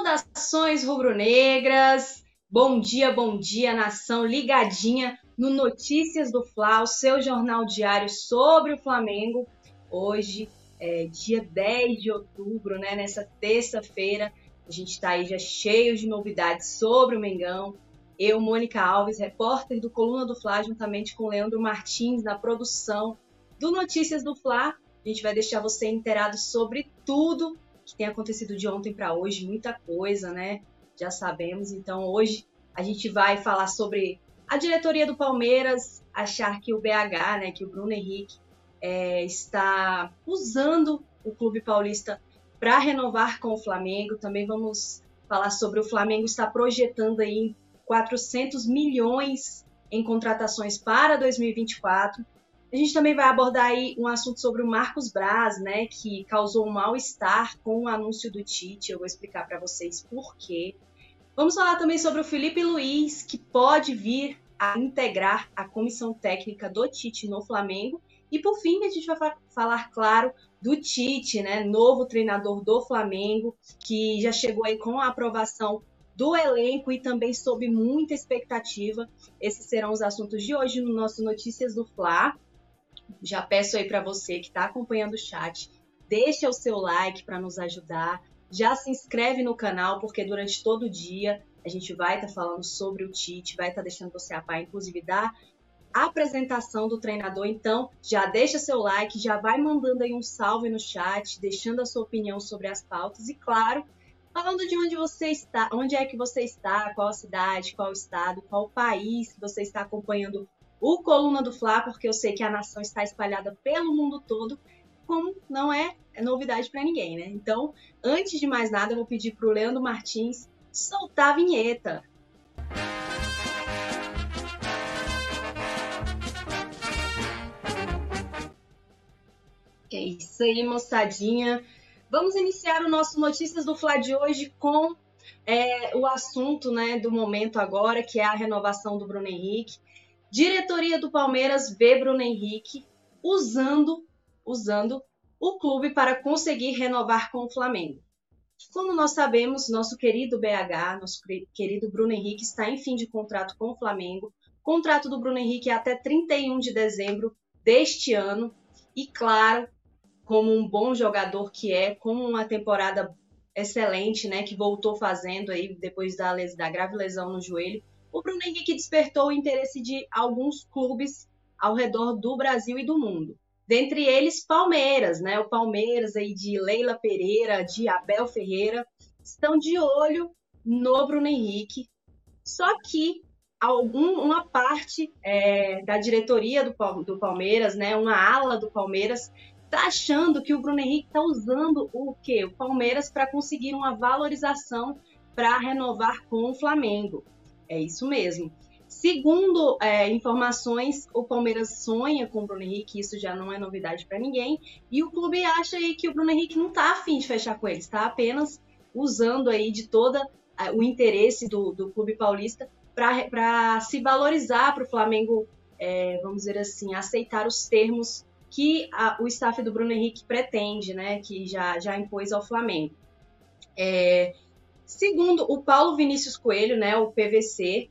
Saudações rubro-negras! Bom dia, bom dia, nação ligadinha no Notícias do Fla, o seu jornal diário sobre o Flamengo. Hoje é dia 10 de outubro, né? Nessa terça-feira, a gente está aí já cheio de novidades sobre o Mengão. Eu, Mônica Alves, repórter do Coluna do Fla, juntamente com Leandro Martins, na produção do Notícias do Fla. A gente vai deixar você inteirado sobre tudo que tem acontecido de ontem para hoje, muita coisa, né? Já sabemos. Então, hoje a gente vai falar sobre a diretoria do Palmeiras achar que o BH, né, que o Bruno Henrique é, está usando o clube paulista para renovar com o Flamengo. Também vamos falar sobre o Flamengo está projetando aí 400 milhões em contratações para 2024. A gente também vai abordar aí um assunto sobre o Marcos Braz, né, que causou um mal-estar com o anúncio do Tite. Eu vou explicar para vocês por quê. Vamos falar também sobre o Felipe Luiz, que pode vir a integrar a comissão técnica do Tite no Flamengo. E por fim, a gente vai falar, claro, do Tite, né, novo treinador do Flamengo, que já chegou aí com a aprovação do elenco e também sob muita expectativa. Esses serão os assuntos de hoje no nosso Notícias do Fla. Já peço aí para você que está acompanhando o chat, deixa o seu like para nos ajudar. Já se inscreve no canal, porque durante todo o dia a gente vai estar tá falando sobre o Tite, vai estar tá deixando você a par, inclusive dar a apresentação do treinador. Então, já deixa seu like, já vai mandando aí um salve no chat, deixando a sua opinião sobre as pautas e, claro, falando de onde você está, onde é que você está, qual cidade, qual estado, qual país que você está acompanhando o Coluna do Fla, porque eu sei que a nação está espalhada pelo mundo todo, como não é, novidade para ninguém, né? Então, antes de mais nada, eu vou pedir para o Leandro Martins soltar a vinheta. É isso aí, moçadinha. Vamos iniciar o nosso Notícias do Fla de hoje com é, o assunto né, do momento agora, que é a renovação do Bruno Henrique. Diretoria do Palmeiras vê Bruno Henrique usando, usando o clube para conseguir renovar com o Flamengo. Como nós sabemos, nosso querido BH, nosso querido Bruno Henrique está em fim de contrato com o Flamengo. O contrato do Bruno Henrique é até 31 de dezembro deste ano. E claro, como um bom jogador que é, com uma temporada excelente, né, que voltou fazendo aí depois da, da grave lesão no joelho, o Bruno Henrique despertou o interesse de alguns clubes ao redor do Brasil e do mundo. Dentre eles, Palmeiras, né? O Palmeiras aí de Leila Pereira, de Abel Ferreira, estão de olho no Bruno Henrique. Só que algum, uma parte é, da diretoria do, do Palmeiras, né? Uma ala do Palmeiras está achando que o Bruno Henrique está usando o quê? O Palmeiras para conseguir uma valorização para renovar com o Flamengo. É isso mesmo. Segundo é, informações, o Palmeiras sonha com o Bruno Henrique, isso já não é novidade para ninguém, e o clube acha aí que o Bruno Henrique não está afim de fechar com ele, está apenas usando aí de todo é, o interesse do, do clube paulista para se valorizar para o Flamengo, é, vamos dizer assim, aceitar os termos que a, o staff do Bruno Henrique pretende, né, que já, já impôs ao Flamengo. É, Segundo o Paulo Vinícius Coelho, né, o PVC,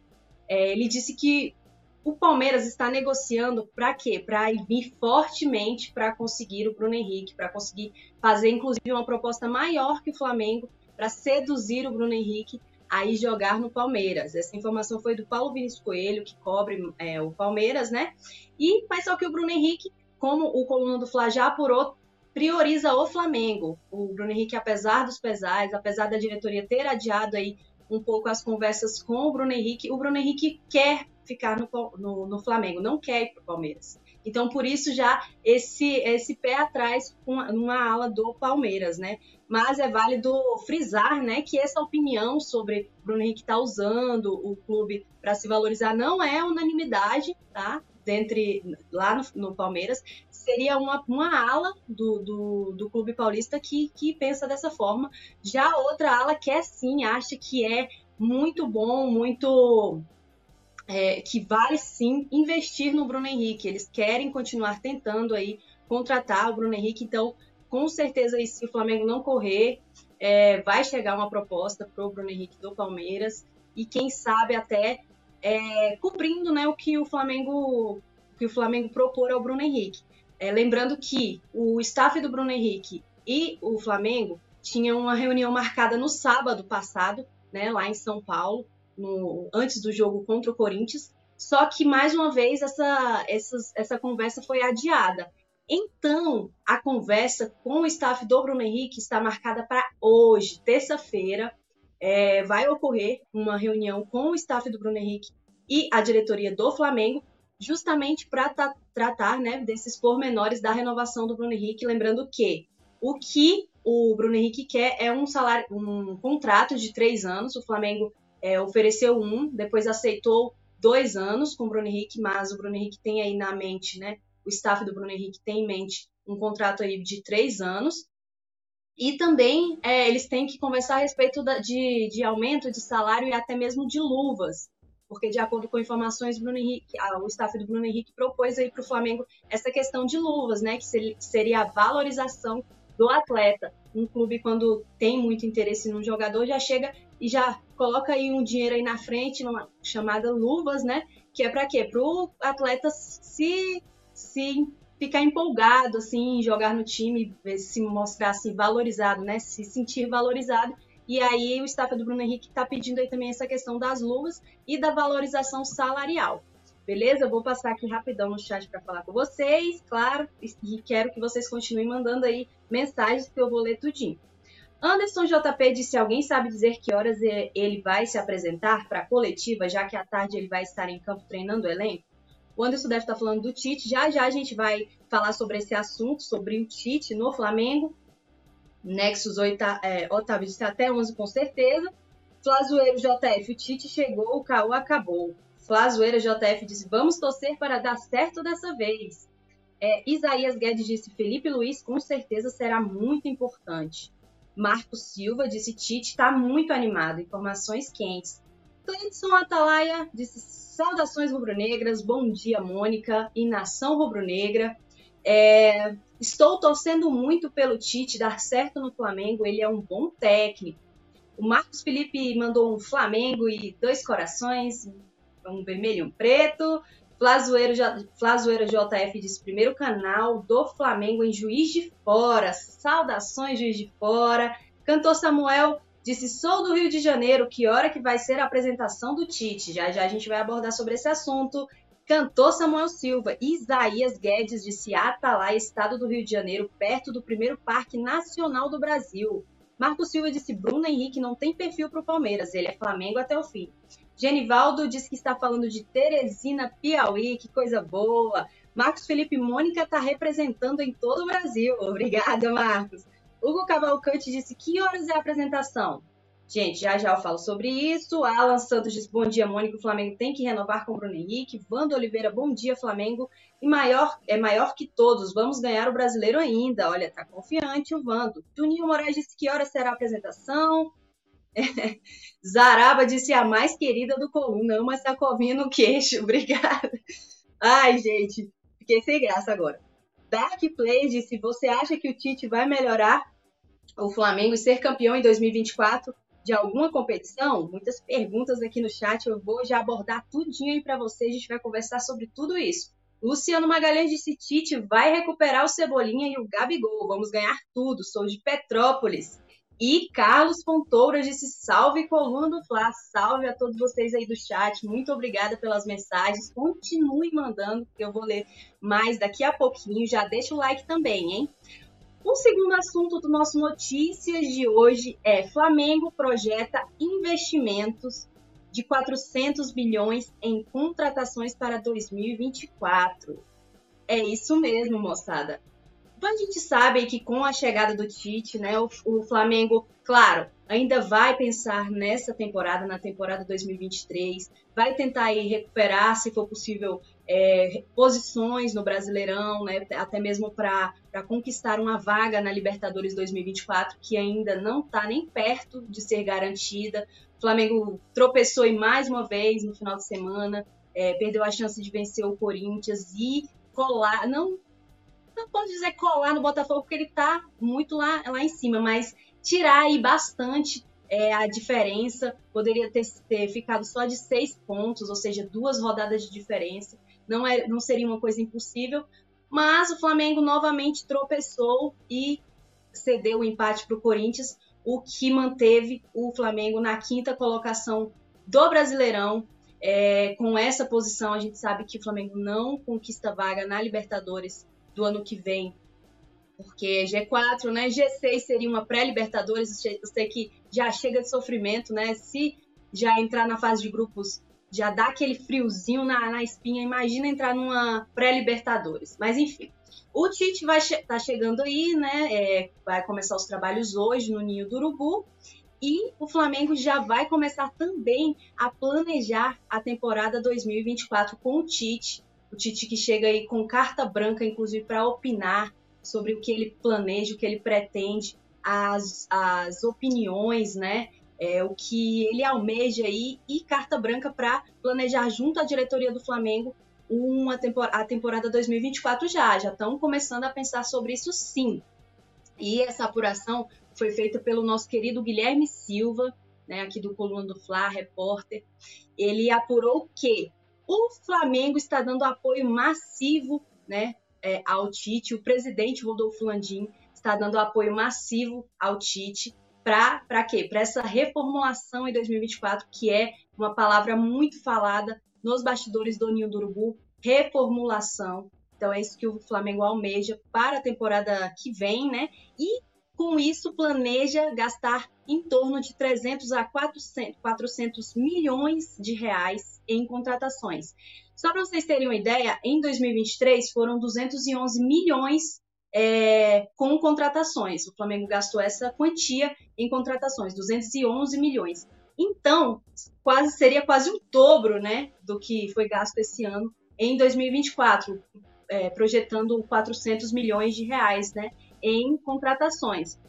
é, ele disse que o Palmeiras está negociando para quê? Para vir fortemente para conseguir o Bruno Henrique, para conseguir fazer inclusive uma proposta maior que o Flamengo para seduzir o Bruno Henrique a ir jogar no Palmeiras. Essa informação foi do Paulo Vinícius Coelho, que cobre é, o Palmeiras, né? E mas só que o Bruno Henrique, como o coluna do Fla já apurou, prioriza o Flamengo. O Bruno Henrique, apesar dos pesares, apesar da diretoria ter adiado aí um pouco as conversas com o Bruno Henrique, o Bruno Henrique quer ficar no, no, no Flamengo, não quer ir para o Palmeiras. Então, por isso, já esse, esse pé atrás com uma ala do Palmeiras, né? Mas é válido frisar, né, que essa opinião sobre Bruno Henrique tá usando o clube para se valorizar não é unanimidade, tá? Dentre, lá no, no Palmeiras, seria uma, uma ala do, do, do, Clube Paulista que, que pensa dessa forma. Já outra ala que é sim, acha que é muito bom, muito. É, que vale sim investir no Bruno Henrique. Eles querem continuar tentando aí contratar o Bruno Henrique. Então, com certeza, se o Flamengo não correr, é, vai chegar uma proposta para o Bruno Henrique do Palmeiras e quem sabe até é, cobrindo né, o que o Flamengo que o Flamengo propor ao Bruno Henrique. É, lembrando que o staff do Bruno Henrique e o Flamengo tinham uma reunião marcada no sábado passado, né, lá em São Paulo, no, antes do jogo contra o Corinthians. Só que, mais uma vez, essa, essa, essa conversa foi adiada. Então, a conversa com o staff do Bruno Henrique está marcada para hoje, terça-feira. É, vai ocorrer uma reunião com o staff do Bruno Henrique e a diretoria do Flamengo justamente para tratar né, desses pormenores da renovação do Bruno Henrique, lembrando que o que o Bruno Henrique quer é um salário, um contrato de três anos. O Flamengo é, ofereceu um, depois aceitou dois anos com o Bruno Henrique, mas o Bruno Henrique tem aí na mente, né? O staff do Bruno Henrique tem em mente um contrato aí de três anos. E também é, eles têm que conversar a respeito da, de, de aumento de salário e até mesmo de luvas porque de acordo com informações, Bruno Henrique, o staff do Bruno Henrique propôs aí para o Flamengo essa questão de luvas, né, que seria a valorização do atleta. Um clube quando tem muito interesse num jogador já chega e já coloca aí um dinheiro aí na frente, chamada luvas, né, que é para quê? Para o atleta se se ficar empolgado assim, jogar no time, se mostrar assim valorizado, né, se sentir valorizado e aí o staff do Bruno Henrique está pedindo aí também essa questão das luvas e da valorização salarial. Beleza? Eu vou passar aqui rapidão no chat para falar com vocês, claro, e quero que vocês continuem mandando aí mensagens que eu vou ler tudinho. Anderson JP disse: alguém sabe dizer que horas ele vai se apresentar para a coletiva, já que à tarde ele vai estar em campo treinando o elenco? O Anderson deve estar falando do Tite. Já já a gente vai falar sobre esse assunto, sobre o Tite no Flamengo. Nexus 8, é, Otávio disse até 11 com certeza. Flazoeiro JF, o Tite chegou, o caô acabou. Flazoeira JF disse, vamos torcer para dar certo dessa vez. É, Isaías Guedes disse, Felipe Luiz com certeza será muito importante. Marcos Silva disse, Tite está muito animado, informações quentes. Cleidson Atalaia disse, saudações rubro-negras, bom dia Mônica e nação rubro-negra. É, estou torcendo muito pelo Tite dar certo no Flamengo, ele é um bom técnico. O Marcos Felipe mandou um Flamengo e dois corações, um vermelho e um preto. Flazoeiro, Flazoeiro JF diz primeiro canal do Flamengo em Juiz de Fora. Saudações, Juiz de Fora. Cantor Samuel disse: Sou do Rio de Janeiro, que hora que vai ser a apresentação do Tite? Já já a gente vai abordar sobre esse assunto. Cantor Samuel Silva, Isaías Guedes de Atalaia, estado do Rio de Janeiro, perto do primeiro Parque Nacional do Brasil. Marco Silva disse: Bruno Henrique não tem perfil para o Palmeiras, ele é Flamengo até o fim. Genivaldo disse que está falando de Teresina, Piauí, que coisa boa. Marcos Felipe Mônica está representando em todo o Brasil. Obrigada, Marcos. Hugo Cavalcante disse: Que horas é a apresentação? Gente, já já eu falo sobre isso. Alan Santos diz: bom dia, Mônica. O Flamengo tem que renovar com o Bruno Henrique. Vando Oliveira, bom dia, Flamengo. E maior, é maior que todos. Vamos ganhar o brasileiro ainda. Olha, tá confiante o Vando. Juninho Moraes disse: que hora será a apresentação? Zaraba disse: a mais querida do Coluna. Ama essa covinha no queixo. Obrigada. Ai, gente, fiquei sem graça agora. Dark Play disse: você acha que o Tite vai melhorar o Flamengo e ser campeão em 2024? de alguma competição, muitas perguntas aqui no chat, eu vou já abordar tudinho aí para vocês, a gente vai conversar sobre tudo isso. Luciano Magalhães disse Tite vai recuperar o Cebolinha e o Gabigol, vamos ganhar tudo, sou de Petrópolis. E Carlos Fontoura disse salve coluna do Fla, salve a todos vocês aí do chat, muito obrigada pelas mensagens, continue mandando, que eu vou ler mais daqui a pouquinho, já deixa o like também, hein? O segundo assunto do nosso Notícias de hoje é Flamengo projeta investimentos de 400 bilhões em contratações para 2024. É isso mesmo, moçada. Então a gente sabe que com a chegada do Tite, né, o, o Flamengo, claro, ainda vai pensar nessa temporada, na temporada 2023, vai tentar aí recuperar, se for possível, é, posições no Brasileirão, né, até mesmo para conquistar uma vaga na Libertadores 2024, que ainda não está nem perto de ser garantida. O Flamengo tropeçou e mais uma vez no final de semana, é, perdeu a chance de vencer o Corinthians e colar, não, não posso dizer colar no Botafogo, porque ele está muito lá, lá em cima, mas tirar aí bastante é, a diferença, poderia ter, ter, ficado só de seis pontos, ou seja, duas rodadas de diferença. Não, é, não seria uma coisa impossível, mas o Flamengo novamente tropeçou e cedeu o empate para o Corinthians, o que manteve o Flamengo na quinta colocação do Brasileirão. É, com essa posição, a gente sabe que o Flamengo não conquista vaga na Libertadores do ano que vem, porque é G4, né? G6 seria uma pré-Libertadores, sei que já chega de sofrimento, né? Se já entrar na fase de grupos, já dá aquele friozinho na, na espinha, imagina entrar numa pré-Libertadores. Mas enfim, o Tite vai tá chegando aí, né? É, vai começar os trabalhos hoje no Ninho do Urubu. E o Flamengo já vai começar também a planejar a temporada 2024 com o Tite. O Tite que chega aí com carta branca, inclusive, para opinar sobre o que ele planeja, o que ele pretende, as, as opiniões, né? É, o que ele almeja aí e carta branca para planejar junto à diretoria do Flamengo uma temporada, a temporada 2024 já. Já estão começando a pensar sobre isso sim. E essa apuração foi feita pelo nosso querido Guilherme Silva, né, aqui do Coluna do Fla, repórter. Ele apurou que o Flamengo está dando apoio massivo né, é, ao Tite. O presidente Rodolfo Landim está dando apoio massivo ao Tite. Para quê? Para essa reformulação em 2024, que é uma palavra muito falada nos bastidores do Ninho do Urubu, reformulação. Então é isso que o Flamengo almeja para a temporada que vem, né? E com isso planeja gastar em torno de 300 a 400, 400 milhões de reais em contratações. Só para vocês terem uma ideia, em 2023 foram 211 milhões é, com contratações. O Flamengo gastou essa quantia em contratações, 211 milhões. Então, quase seria quase o dobro, né, do que foi gasto esse ano em 2024, é, projetando 400 milhões de reais, né, em contratações.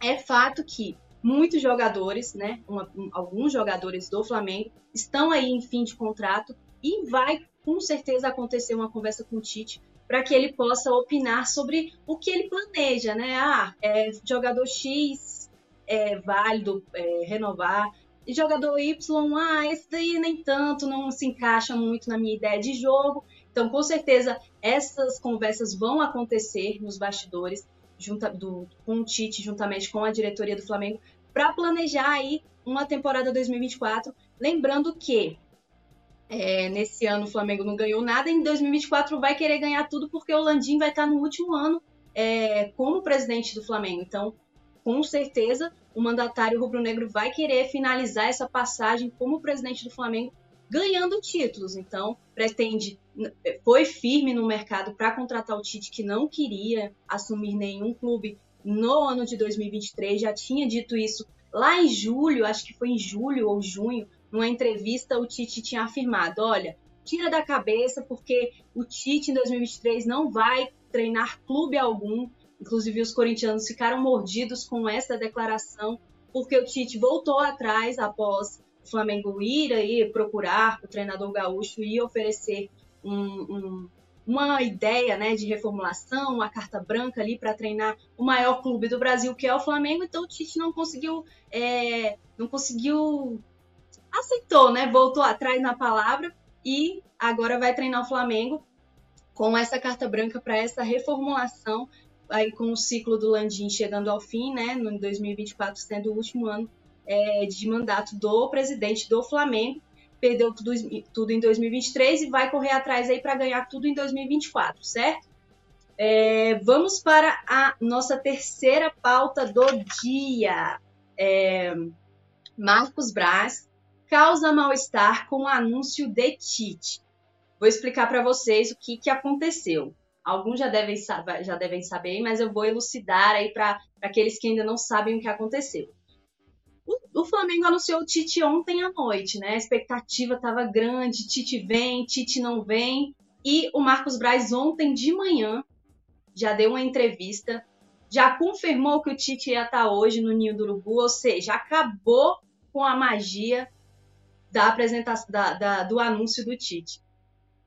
É fato que muitos jogadores, né, uma, um, alguns jogadores do Flamengo estão aí em fim de contrato e vai com certeza acontecer uma conversa com o Tite para que ele possa opinar sobre o que ele planeja, né? Ah, é, jogador X é válido é, renovar, e jogador Y, ah, esse daí nem tanto, não se encaixa muito na minha ideia de jogo. Então, com certeza, essas conversas vão acontecer nos bastidores junto do, com o Tite, juntamente com a diretoria do Flamengo, para planejar aí uma temporada 2024. Lembrando que é, nesse ano o Flamengo não ganhou nada, em 2024 vai querer ganhar tudo, porque o Landim vai estar no último ano é, como presidente do Flamengo. Então, com certeza, o mandatário rubro-negro vai querer finalizar essa passagem como presidente do Flamengo ganhando títulos. Então, pretende, foi firme no mercado para contratar o Tite, que não queria assumir nenhum clube no ano de 2023, já tinha dito isso lá em julho, acho que foi em julho ou junho, numa entrevista, o Tite tinha afirmado: olha, tira da cabeça, porque o Tite em 2023 não vai treinar clube algum, Inclusive, os corintianos ficaram mordidos com essa declaração, porque o Tite voltou atrás após o Flamengo ir aí procurar o treinador gaúcho e oferecer um, um, uma ideia né, de reformulação, uma carta branca ali para treinar o maior clube do Brasil, que é o Flamengo. Então o Tite não conseguiu, é, não conseguiu, aceitou, né? Voltou atrás na palavra e agora vai treinar o Flamengo com essa carta branca para essa reformulação aí com o ciclo do Landim chegando ao fim, né, no 2024 sendo o último ano é, de mandato do presidente do Flamengo, perdeu tudo, tudo em 2023 e vai correr atrás aí para ganhar tudo em 2024, certo? É, vamos para a nossa terceira pauta do dia. É, Marcos Braz causa mal-estar com o anúncio de Tite. Vou explicar para vocês o que, que aconteceu. Alguns já devem, já devem saber, mas eu vou elucidar aí para aqueles que ainda não sabem o que aconteceu. O, Flamengo anunciou o Tite ontem à noite, né? A expectativa estava grande, Tite vem, Tite não vem. E o Marcos Braz ontem de manhã já deu uma entrevista, já confirmou que o Tite ia estar hoje no Ninho do Urubu, ou seja, acabou com a magia da apresentação da, da, do anúncio do Tite.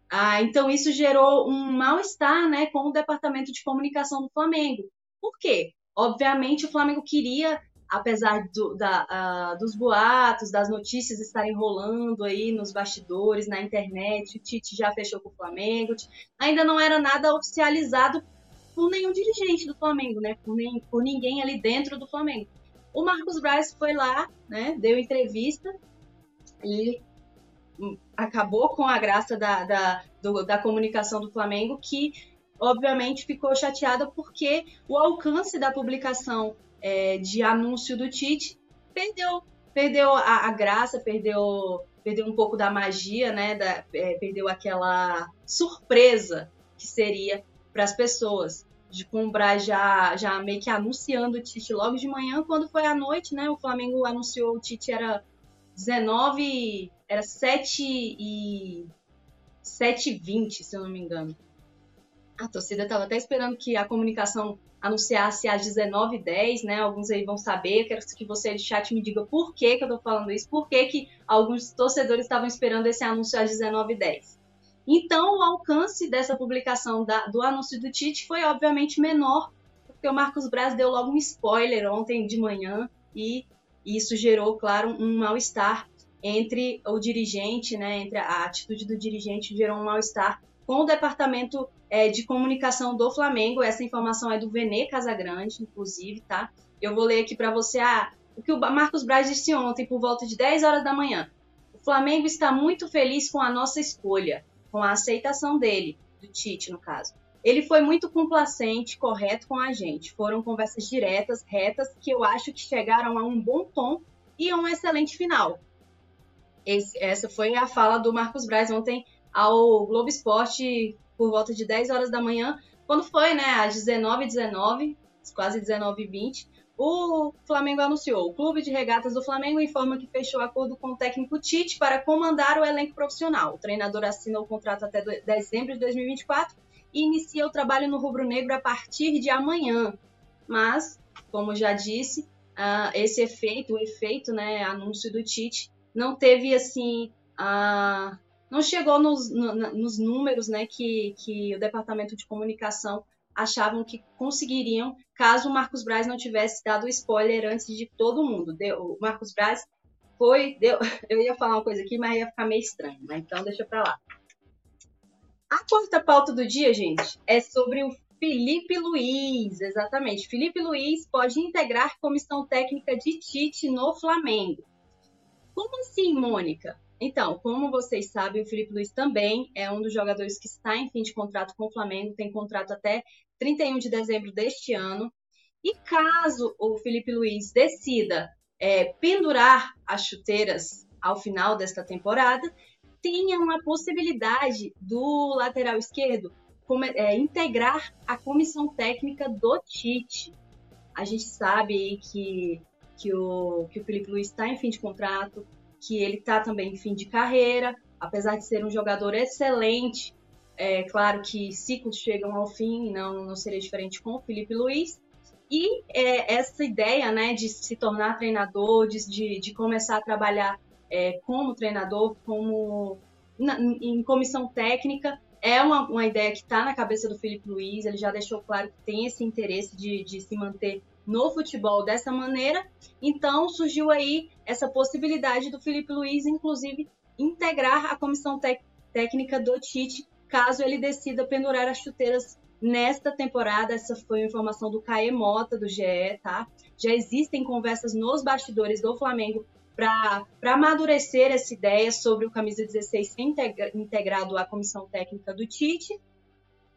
Ah, então isso gerou um mal-estar né, com o departamento de comunicação do Flamengo. Por quê? Obviamente o Flamengo queria apesar do, da, uh, dos boatos, das notícias estarem rolando aí nos bastidores, na internet, o Tite já fechou com o Flamengo, ainda não era nada oficializado por nenhum dirigente do Flamengo, né? Por, nem, por ninguém ali dentro do Flamengo. O Marcos Braz foi lá, né? Deu entrevista e acabou com a graça da, da, do, da comunicação do Flamengo, que obviamente ficou chateada porque o alcance da publicação é, de anúncio do Tite perdeu, perdeu a, a, graça, perdeu, perdeu um pouco da magia, né? Da, é, perdeu aquela surpresa que seria para as pessoas. De comprar já, já meio que anunciando o Tite logo de manhã, quando foi à noite, né? O Flamengo anunciou o Tite era 19, era 7 e 7 e 20, se eu não me engano. A torcida estava até esperando que a comunicação anunciasse às 19h10, né? Alguns aí vão saber, quero que você de chat me diga por que, que eu tô falando isso, por que, que alguns torcedores estavam esperando esse anúncio às 19h10. Então, o alcance dessa publicação da, do anúncio do Tite foi, obviamente, menor, porque o Marcos Braz deu logo um spoiler ontem de manhã e isso gerou, claro, um mal-estar entre o dirigente, né, entre a atitude do dirigente gerou um mal-estar com o departamento é, de comunicação do Flamengo. Essa informação é do Vene Casagrande, inclusive, tá? Eu vou ler aqui para você ah, o que o Marcos Braz disse ontem por volta de 10 horas da manhã. O Flamengo está muito feliz com a nossa escolha, com a aceitação dele, do Tite, no caso. Ele foi muito complacente, correto com a gente. Foram conversas diretas, retas, que eu acho que chegaram a um bom tom e a um excelente final. Esse, essa foi a fala do Marcos Braz ontem ao Globo Esporte por volta de 10 horas da manhã, quando foi, né, às 19h19, quase 19h20, o Flamengo anunciou. O Clube de Regatas do Flamengo informa que fechou acordo com o técnico Tite para comandar o elenco profissional. O treinador assina o contrato até dezembro de 2024 e inicia o trabalho no rubro-negro a partir de amanhã. Mas, como já disse, uh, esse efeito, o efeito, né, anúncio do Tite, não teve assim, uh, não chegou nos, no, nos números, né, que, que o departamento de comunicação achavam que conseguiriam, caso o Marcos Braz não tivesse dado spoiler antes de todo mundo. Deu, o Marcos Braz foi, deu, eu ia falar uma coisa aqui, mas ia ficar meio estranho, né? Então deixa para lá. A quarta pauta do dia, gente, é sobre o Felipe Luiz, exatamente. Felipe Luiz pode integrar comissão técnica de Tite no Flamengo. Como assim, Mônica? Então, como vocês sabem, o Felipe Luiz também é um dos jogadores que está em fim de contrato com o Flamengo, tem contrato até 31 de dezembro deste ano. E caso o Felipe Luiz decida é, pendurar as chuteiras ao final desta temporada, tenha uma possibilidade do lateral esquerdo é, integrar a comissão técnica do Tite. A gente sabe que, que, o, que o Felipe Luiz está em fim de contrato, que ele está também em fim de carreira, apesar de ser um jogador excelente. É claro que ciclos chegam ao fim, não, não seria diferente com o Felipe Luiz. E é, essa ideia né, de se tornar treinador, de, de, de começar a trabalhar é, como treinador, como na, em comissão técnica. É uma, uma ideia que está na cabeça do Felipe Luiz, ele já deixou claro que tem esse interesse de, de se manter no futebol dessa maneira. Então surgiu aí essa possibilidade do Felipe Luiz, inclusive, integrar a comissão técnica do Tite, caso ele decida pendurar as chuteiras nesta temporada. Essa foi a informação do Caê Mota, do GE, tá? Já existem conversas nos bastidores do Flamengo para amadurecer essa ideia sobre o camisa 16 ser integrado à comissão técnica do Tite.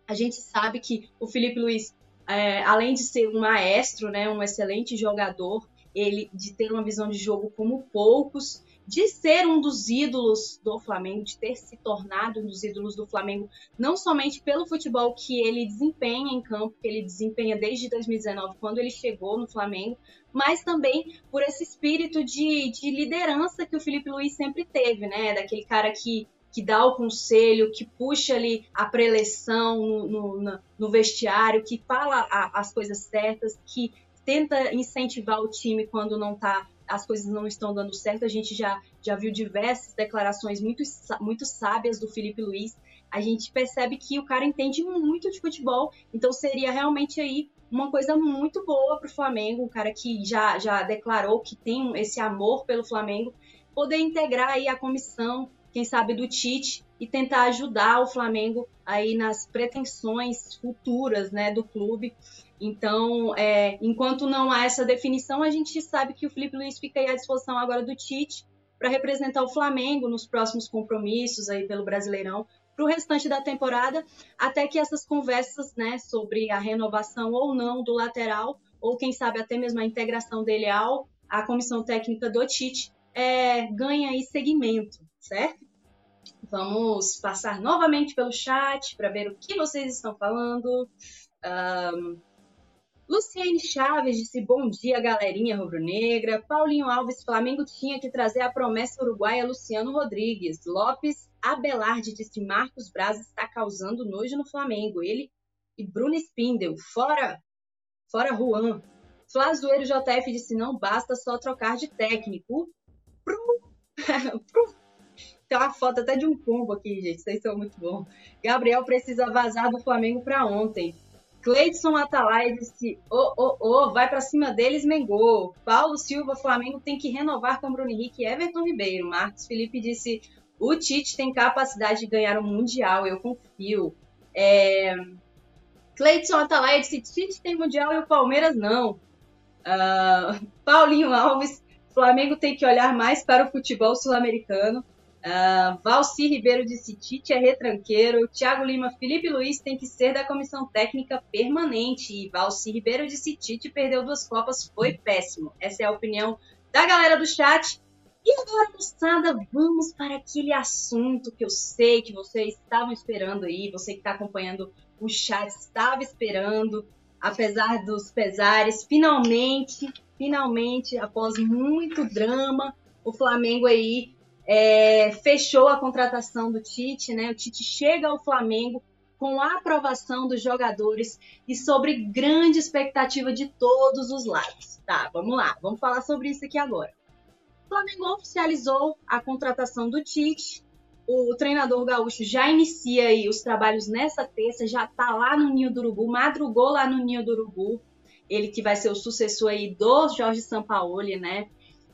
A gente sabe que o Felipe Luiz, é, além de ser um maestro, né, um excelente jogador, ele de ter uma visão de jogo como poucos, de ser um dos ídolos do Flamengo, de ter se tornado um dos ídolos do Flamengo, não somente pelo futebol que ele desempenha em campo, que ele desempenha desde 2019, quando ele chegou no Flamengo, mas também por esse espírito de, de liderança que o Felipe Luiz sempre teve, né? Daquele cara que que dá o conselho, que puxa ali a preleção no, no, no vestiário, que fala a, as coisas certas, que tenta incentivar o time quando não tá, as coisas não estão dando certo. A gente já, já viu diversas declarações muito, muito sábias do Felipe Luiz. A gente percebe que o cara entende muito de futebol, então seria realmente aí uma coisa muito boa para o Flamengo, um cara que já, já declarou que tem esse amor pelo Flamengo, poder integrar aí a comissão, quem sabe do Tite, e tentar ajudar o Flamengo aí nas pretensões futuras né, do clube. Então, é, enquanto não há essa definição, a gente sabe que o Felipe Luiz fica à disposição agora do Tite para representar o Flamengo nos próximos compromissos aí pelo Brasileirão para o restante da temporada, até que essas conversas né, sobre a renovação ou não do lateral, ou quem sabe até mesmo a integração dele ao à comissão técnica do Tite, é, ganha aí segmento, certo? Vamos passar novamente pelo chat para ver o que vocês estão falando. Um, Luciene Chaves disse bom dia, galerinha rubro-negra. Paulinho Alves, Flamengo tinha que trazer a promessa uruguaia Luciano Rodrigues. Lopes Abelarde disse Marcos Braz está causando nojo no Flamengo. Ele e Bruno Spindel, fora, fora Juan. Flazoeiro JF disse não basta só trocar de técnico. Tem uma foto até de um pombo aqui, gente. Vocês são muito bons. Gabriel precisa vazar do Flamengo para ontem. Cleidson Atalay disse: Ô, ô, ô, vai para cima deles, Mengô. Paulo Silva, Flamengo tem que renovar com Bruno Henrique e Everton Ribeiro. Marcos Felipe disse: o Tite tem capacidade de ganhar o um Mundial, eu confio. É... Cleidson Atalay disse: Tite tem Mundial e o Palmeiras não. Uh, Paulinho Alves, Flamengo tem que olhar mais para o futebol sul-americano. Uh, Valci Ribeiro disse Tite é retranqueiro. Thiago Lima, Felipe Luiz tem que ser da comissão técnica permanente. E Valci Ribeiro disse Tite perdeu duas Copas, foi péssimo. Essa é a opinião da galera do chat. E agora, moçada, vamos para aquele assunto que eu sei que vocês estavam esperando aí, você que está acompanhando o chat estava esperando, apesar dos pesares, finalmente, finalmente, após muito drama, o Flamengo aí é, fechou a contratação do Tite, né? O Tite chega ao Flamengo com a aprovação dos jogadores e sobre grande expectativa de todos os lados. Tá, vamos lá, vamos falar sobre isso aqui agora. O Flamengo oficializou a contratação do Tite. O treinador gaúcho já inicia aí os trabalhos nessa terça, já está lá no Ninho do Urubu, madrugou lá no Ninho do Urubu. Ele que vai ser o sucessor aí do Jorge Sampaoli, né?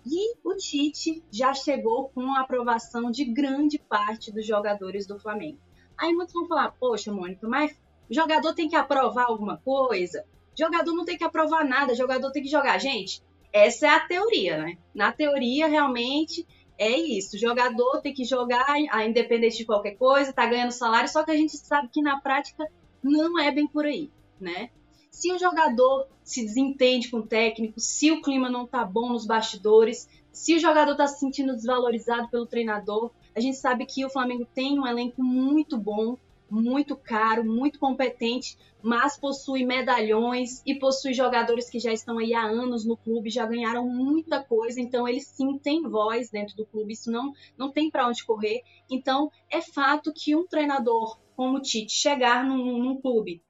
E o Tite já chegou com a aprovação de grande parte dos jogadores do Flamengo. Aí muitos vão falar, poxa, Mônica, mas jogador tem que aprovar alguma coisa? Jogador não tem que aprovar nada, jogador tem que jogar. Gente, essa é a teoria, né? Na teoria, realmente, é isso. O jogador tem que jogar, independente de qualquer coisa, tá ganhando salário, só que a gente sabe que na prática não é bem por aí, né? Se o jogador se desentende com o técnico, se o clima não tá bom nos bastidores, se o jogador tá se sentindo desvalorizado pelo treinador, a gente sabe que o Flamengo tem um elenco muito bom, muito caro, muito competente, mas possui medalhões e possui jogadores que já estão aí há anos no clube, já ganharam muita coisa, então eles sim têm voz dentro do clube, isso não, não tem para onde correr. Então é fato que um treinador como o Tite chegar num, num clube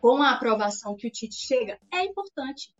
com a aprovação que o Tite chega, é importante.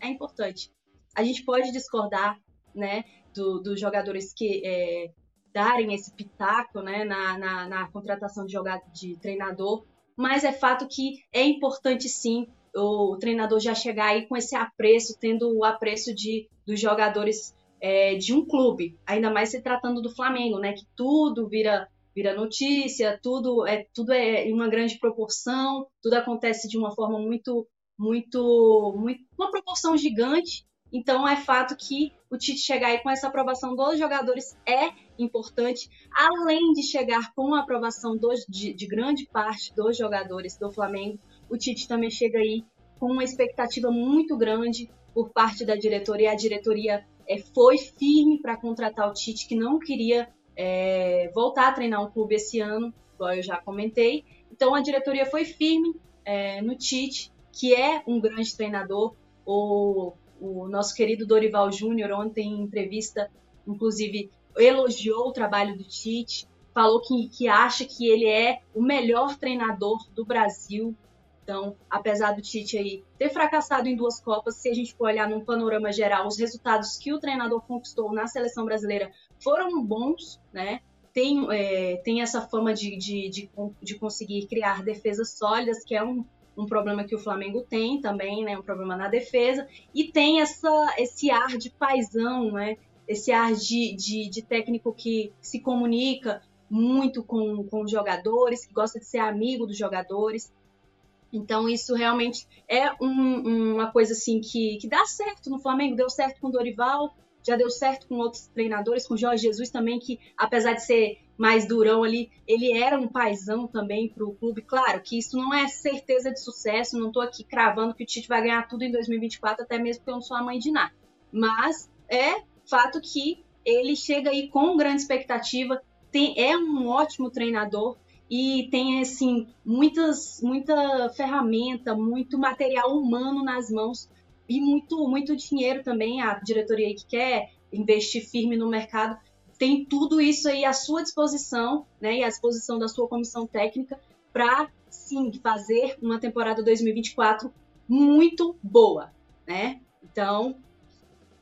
É importante. A gente pode discordar, né, dos do jogadores que é, darem esse pitaco, né, na, na, na contratação de, jogador, de treinador, mas é fato que é importante sim o treinador já chegar aí com esse apreço, tendo o apreço de, dos jogadores é, de um clube, ainda mais se tratando do Flamengo, né, que tudo vira vira notícia, tudo é tudo é em uma grande proporção, tudo acontece de uma forma muito muito muito uma proporção gigante. Então é fato que o Tite chegar aí com essa aprovação dos jogadores é importante, além de chegar com a aprovação dos, de, de grande parte dos jogadores do Flamengo, o Tite também chega aí com uma expectativa muito grande por parte da diretoria. A diretoria é, foi firme para contratar o Tite, que não queria é, voltar a treinar um clube esse ano, igual eu já comentei. Então a diretoria foi firme é, no Tite, que é um grande treinador. O, o nosso querido Dorival Júnior, ontem em entrevista, inclusive, elogiou o trabalho do Tite, falou que, que acha que ele é o melhor treinador do Brasil. Então, apesar do Tite aí ter fracassado em duas Copas, se a gente for olhar num panorama geral, os resultados que o treinador conquistou na seleção brasileira foram bons, né? Tem, é, tem essa fama de, de, de, de, conseguir criar defesas sólidas, que é um, um problema que o Flamengo tem também, né? Um problema na defesa. E tem essa, esse ar de paisão, né? Esse ar de, de, de técnico que se comunica muito com, com os jogadores, que gosta de ser amigo dos jogadores. Então, isso realmente é um, uma coisa assim que, que dá certo no Flamengo, deu certo com o Dorival, já deu certo com outros treinadores, com Jorge Jesus também, que apesar de ser mais durão ali, ele era um paizão também para o clube. Claro que isso não é certeza de sucesso, não estou aqui cravando que o Tite vai ganhar tudo em 2024, até mesmo porque eu não sou a mãe de nada. Mas é fato que ele chega aí com grande expectativa, tem, é um ótimo treinador, e tem assim muitas muita ferramenta, muito material humano nas mãos e muito muito dinheiro também a diretoria que quer investir firme no mercado tem tudo isso aí à sua disposição, né, e à disposição da sua comissão técnica para sim fazer uma temporada 2024 muito boa, né? Então,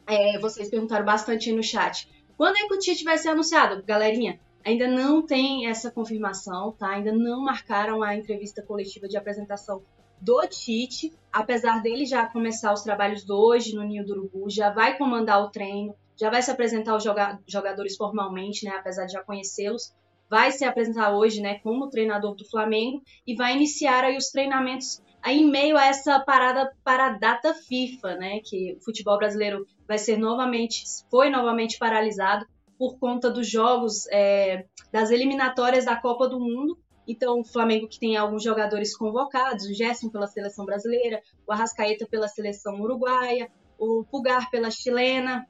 é, vocês perguntaram bastante no chat. Quando é que o Tite vai ser anunciado, galerinha? Ainda não tem essa confirmação, tá? Ainda não marcaram a entrevista coletiva de apresentação do Tite, apesar dele já começar os trabalhos de hoje no Ninho do Urubu, já vai comandar o treino, já vai se apresentar aos jogadores formalmente, né? Apesar de já conhecê-los, vai se apresentar hoje, né? Como treinador do Flamengo e vai iniciar aí os treinamentos aí em meio a essa parada para a data FIFA, né? Que o futebol brasileiro vai ser novamente, foi novamente paralisado por conta dos jogos é, das eliminatórias da Copa do Mundo. Então, o Flamengo que tem alguns jogadores convocados, o Gerson pela seleção brasileira, o Arrascaeta pela seleção uruguaia, o Pulgar pela chilena.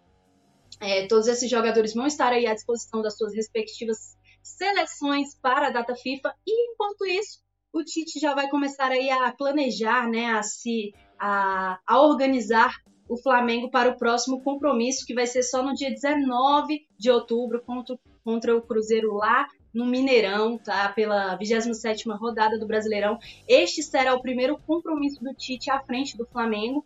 É, todos esses jogadores vão estar aí à disposição das suas respectivas seleções para a data FIFA. E enquanto isso, o Tite já vai começar aí a planejar, né, a se a, a organizar o Flamengo para o próximo compromisso, que vai ser só no dia 19 de outubro contra, contra o Cruzeiro lá no Mineirão, tá? Pela 27ª rodada do Brasileirão. Este será o primeiro compromisso do Tite à frente do Flamengo.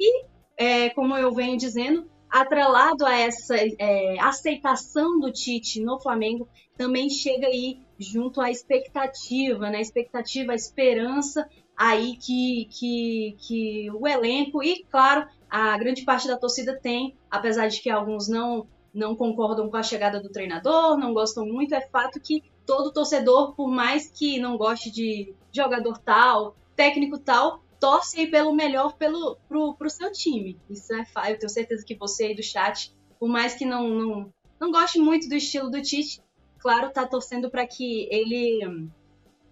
E, é, como eu venho dizendo, atrelado a essa é, aceitação do Tite no Flamengo, também chega aí junto à expectativa, né? Expectativa, esperança aí que, que, que o elenco e, claro, a grande parte da torcida tem, apesar de que alguns não não concordam com a chegada do treinador, não gostam muito, é fato que todo torcedor, por mais que não goste de jogador tal, técnico tal, torce pelo melhor pelo pro, pro seu time. Isso é fato. Eu tenho certeza que você aí do chat, por mais que não, não, não goste muito do estilo do Tite, claro, tá torcendo para que ele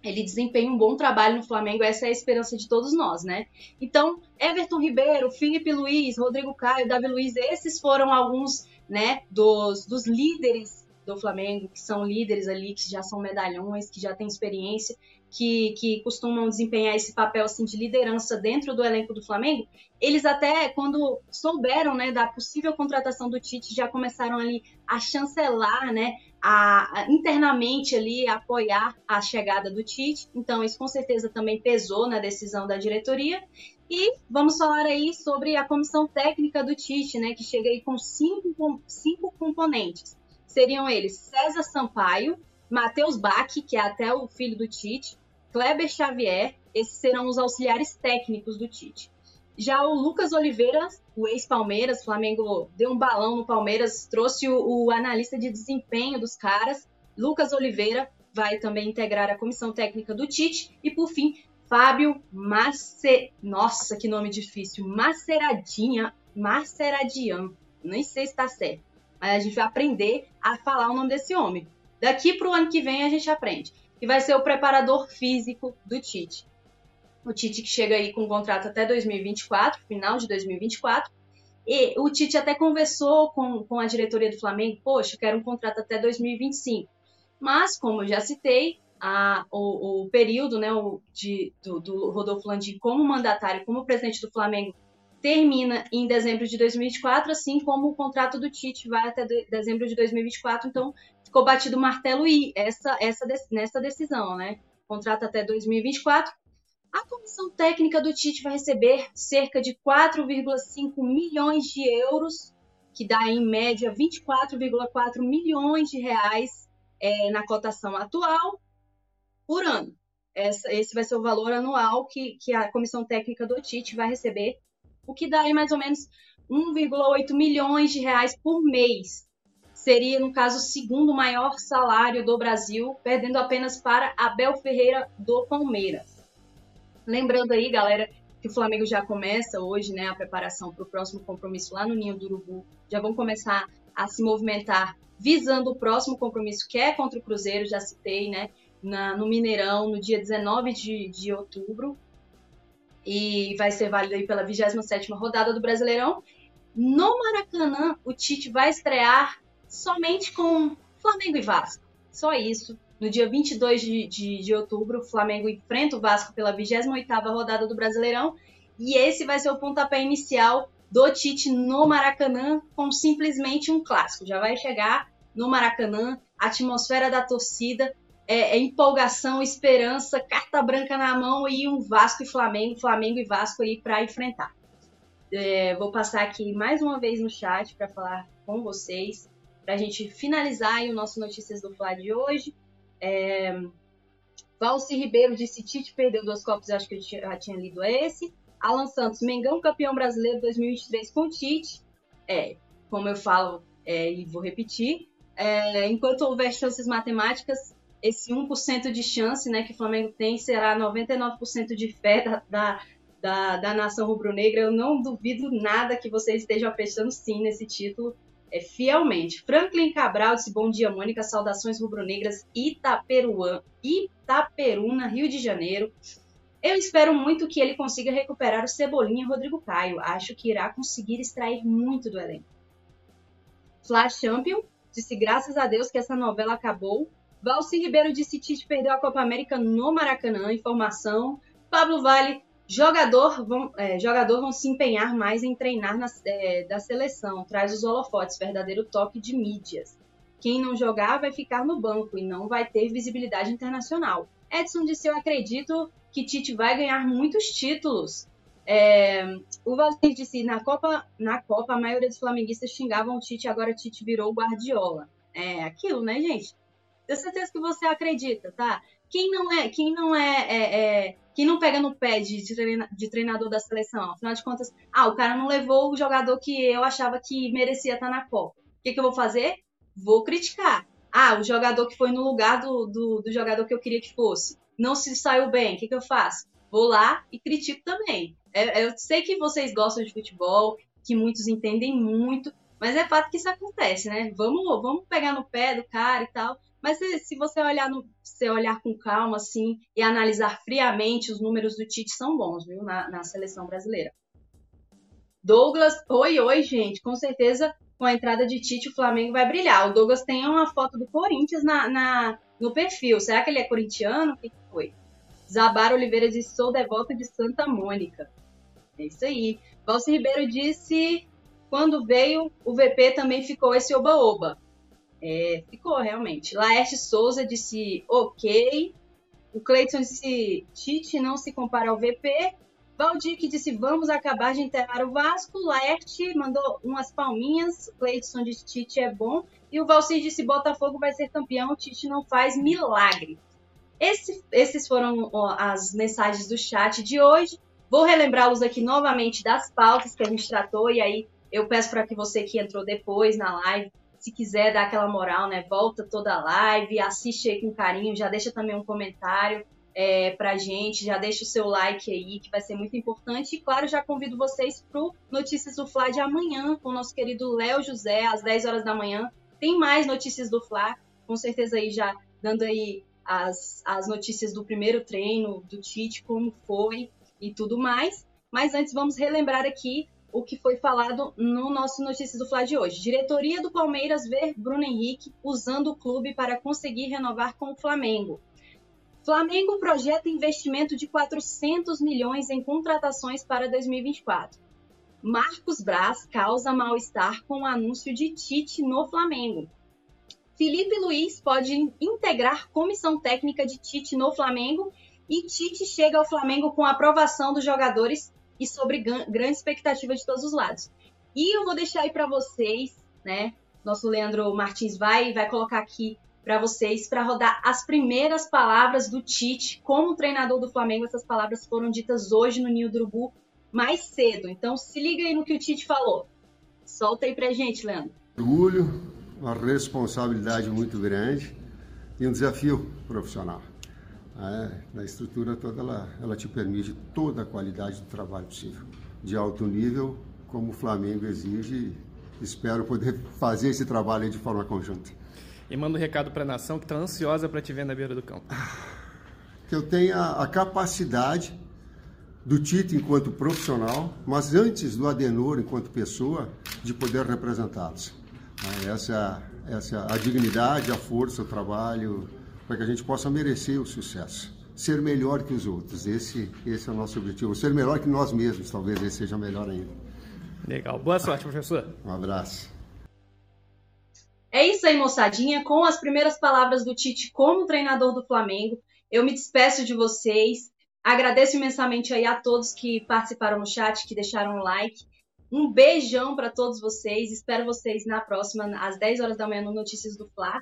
ele desempenha um bom trabalho no Flamengo, essa é a esperança de todos nós, né? Então, Everton Ribeiro, Felipe Luiz, Rodrigo Caio, Davi Luiz, esses foram alguns, né, dos, dos líderes do Flamengo, que são líderes ali, que já são medalhões, que já têm experiência, que, que costumam desempenhar esse papel assim de liderança dentro do elenco do Flamengo, eles até quando souberam, né, da possível contratação do Tite, já começaram ali a chancelar, né, a, a, internamente ali apoiar a chegada do Tite. Então, isso com certeza também pesou na decisão da diretoria. E vamos falar aí sobre a comissão técnica do Tite, né, que chega aí com cinco, cinco componentes. Seriam eles César Sampaio, Matheus Bach, que é até o filho do Tite, Kleber Xavier, esses serão os auxiliares técnicos do Tite. Já o Lucas Oliveira, o ex-Palmeiras, Flamengo deu um balão no Palmeiras, trouxe o, o, analista de desempenho dos caras. Lucas Oliveira vai também integrar a comissão técnica do Tite. E por fim, Fábio Mace... Nossa, que nome difícil. Maceradinha. Maceradian. Nem sei se está certo. Mas a gente vai aprender a falar o nome desse homem. Daqui para o ano que vem a gente aprende. E vai ser o preparador físico do Tite o Tite que chega aí com contrato até 2024, final de 2024. E o Tite até conversou com, com a diretoria do Flamengo, poxa, eu quero um contrato até 2025. Mas, como eu já citei, a, o, o, período né, o, de, do, do Rodolfo Landim como mandatário, como presidente do Flamengo, termina em dezembro de 2024, assim como o contrato do Tite vai até de, dezembro de 2024. Então, ficou batido o martelo e essa, essa, nessa decisão, né? Contrato até 2024 a comissão técnica do Tite vai receber cerca de 4,5 milhões de euros, que dá em média 24,4 milhões de reais é, na cotação atual por ano. essa, esse vai ser o valor anual que, que a comissão técnica do Tite vai receber, o que dá aí mais ou menos 1,8 milhões de reais por mês. Seria, no caso, o segundo maior salário do Brasil, perdendo apenas para Abel Ferreira do Palmeiras. Lembrando aí, galera, que o Flamengo já começa hoje, né, a preparação para o próximo compromisso lá no Ninho do Urubu. Já vão começar a se movimentar visando o próximo compromisso, que é contra o Cruzeiro, já citei, né, na, no Mineirão, no dia 19 de, de outubro. E vai ser válido aí pela 27ª rodada do Brasileirão. No Maracanã, o Tite vai estrear somente com Flamengo e Vasco. Só isso. No dia 22 de, de, de outubro, o Flamengo enfrenta o Vasco pela 28ª rodada do Brasileirão. E esse vai ser o pontapé inicial do Tite no Maracanã com simplesmente um clássico. Já vai chegar no Maracanã, a atmosfera da torcida, é, é empolgação, esperança, carta branca na mão e um Vasco e Flamengo, Flamengo e Vasco aí para enfrentar. É, vou passar aqui mais uma vez no chat para falar com vocês, para a gente finalizar o nosso Notícias do Fla de hoje. É, Valci Ribeiro disse Tite perdeu dois copos, acho que eu já tinha lido esse. Alan Santos, Mengão campeão brasileiro 2023 com Tite. É, como eu falo é, e vou repetir, é, enquanto houver chances matemáticas, esse 1% de chance né, que o Flamengo tem será 99% de fé da, da, da, da nação rubro-negra. Eu não duvido nada que vocês estejam apostando sim nesse título é, fielmente. Franklin Cabral disse bom dia, Mônica. Saudações rubro-negras Itaperuã, Itaperuna, Rio de Janeiro. Eu espero muito que ele consiga recuperar o Cebolinha e Rodrigo Caio. Acho que irá conseguir extrair muito do elenco. Flash Champion disse graças a Deus que essa novela acabou. Valci Ribeiro disse Tite perdeu a Copa América no Maracanã. Informação. Pablo Vale Jogador vão, é, jogador vão se empenhar mais em treinar na, é, da seleção, traz os holofotes, verdadeiro toque de mídias. Quem não jogar vai ficar no banco e não vai ter visibilidade internacional. Edson disse: Eu acredito que Tite vai ganhar muitos títulos. É, o Valdir disse: na Copa, na Copa, a maioria dos flamenguistas xingavam o Tite, agora o Tite virou o Guardiola. É aquilo, né, gente? Tenho certeza que você acredita, tá? Quem não é, quem não é, é, é quem não pega no pé de, de, treinador da seleção? Afinal de contas, ah, o cara não levou o jogador que eu achava que merecia estar na Copa. O que, que eu vou fazer? Vou criticar. Ah, o jogador que foi no lugar do, do, do jogador que eu queria que fosse. Não se saiu bem. O que, que eu faço? Vou lá e critico também. É, eu sei que vocês gostam de futebol, que muitos entendem muito, mas é fato que isso acontece, né? Vamos, vamos pegar no pé do cara e tal. Mas se, você olhar no, se olhar com calma assim e analisar friamente, os números do Tite são bons, viu, na, na seleção brasileira. Douglas, oi, oi, gente. Com certeza, com a entrada de Tite, o Flamengo vai brilhar. O Douglas tem uma foto do Corinthians na, na no perfil. Será que ele é corintiano? O que foi? Zabar Oliveira disse: sou devoto de Santa Mônica. É isso aí. Valci Ribeiro disse: quando veio o VP também ficou esse oba-oba. É, ficou realmente. Laerte Souza disse ok. O Cleiton disse Tite não se compara ao VP. Valdir que disse vamos acabar de enterrar o Vasco. Laerte mandou umas palminhas. Cleiton disse Tite é bom. E o Valcir disse Botafogo vai ser campeão. Tite não faz milagre. Esse, esses foram as mensagens do chat de hoje. Vou relembrá-los aqui novamente das pautas que a gente tratou. E aí eu peço para que você que entrou depois na live se quiser dar aquela moral, né, volta toda a live, assiste aí com carinho, já deixa também um comentário é, pra gente, já deixa o seu like aí, que vai ser muito importante. E claro, já convido vocês pro Notícias do Fla de amanhã, com o nosso querido Léo José, às 10 horas da manhã. Tem mais notícias do Fla, com certeza aí já dando aí as, as notícias do primeiro treino, do Tite, como foi e tudo mais. Mas antes, vamos relembrar aqui o que foi falado no nosso Notícias do Fla de hoje. Diretoria do Palmeiras vê Bruno Henrique usando o clube para conseguir renovar com o Flamengo. Flamengo projeta investimento de 400 milhões em contratações para 2024. Marcos Braz causa mal-estar com o anúncio de Tite no Flamengo. Felipe Luiz pode integrar comissão técnica de Tite no Flamengo e Tite chega ao Flamengo com aprovação dos jogadores e sobre grande expectativa de todos os lados. E eu vou deixar aí para vocês, né? Nosso Leandro Martins vai vai colocar aqui para vocês para rodar as primeiras palavras do Tite como treinador do Flamengo. Essas palavras foram ditas hoje no Ninho do Urubu mais cedo. Então se liga aí no que o Tite falou. Solta aí pra gente, Leandro. Orgulho, uma responsabilidade muito grande e um desafio profissional. É, na estrutura toda, ela, ela te permite toda a qualidade do trabalho possível, de alto nível, como o Flamengo exige. Espero poder fazer esse trabalho de forma conjunta. E manda um recado para a nação que está ansiosa para te ver na beira do campo. Que eu tenha a capacidade do Tite enquanto profissional, mas antes do Adenor enquanto pessoa, de poder representá-los. Essa, essa a dignidade, a força, o trabalho, para que a gente possa merecer o sucesso. Ser melhor que os outros, esse, esse é o nosso objetivo. Ser melhor que nós mesmos, talvez esse seja melhor ainda. Legal. Boa sorte, professor. Um abraço. É isso aí, moçadinha. Com as primeiras palavras do Tite como treinador do Flamengo, eu me despeço de vocês. Agradeço imensamente aí a todos que participaram no chat, que deixaram um like. Um beijão para todos vocês. Espero vocês na próxima, às 10 horas da manhã, no Notícias do Fla.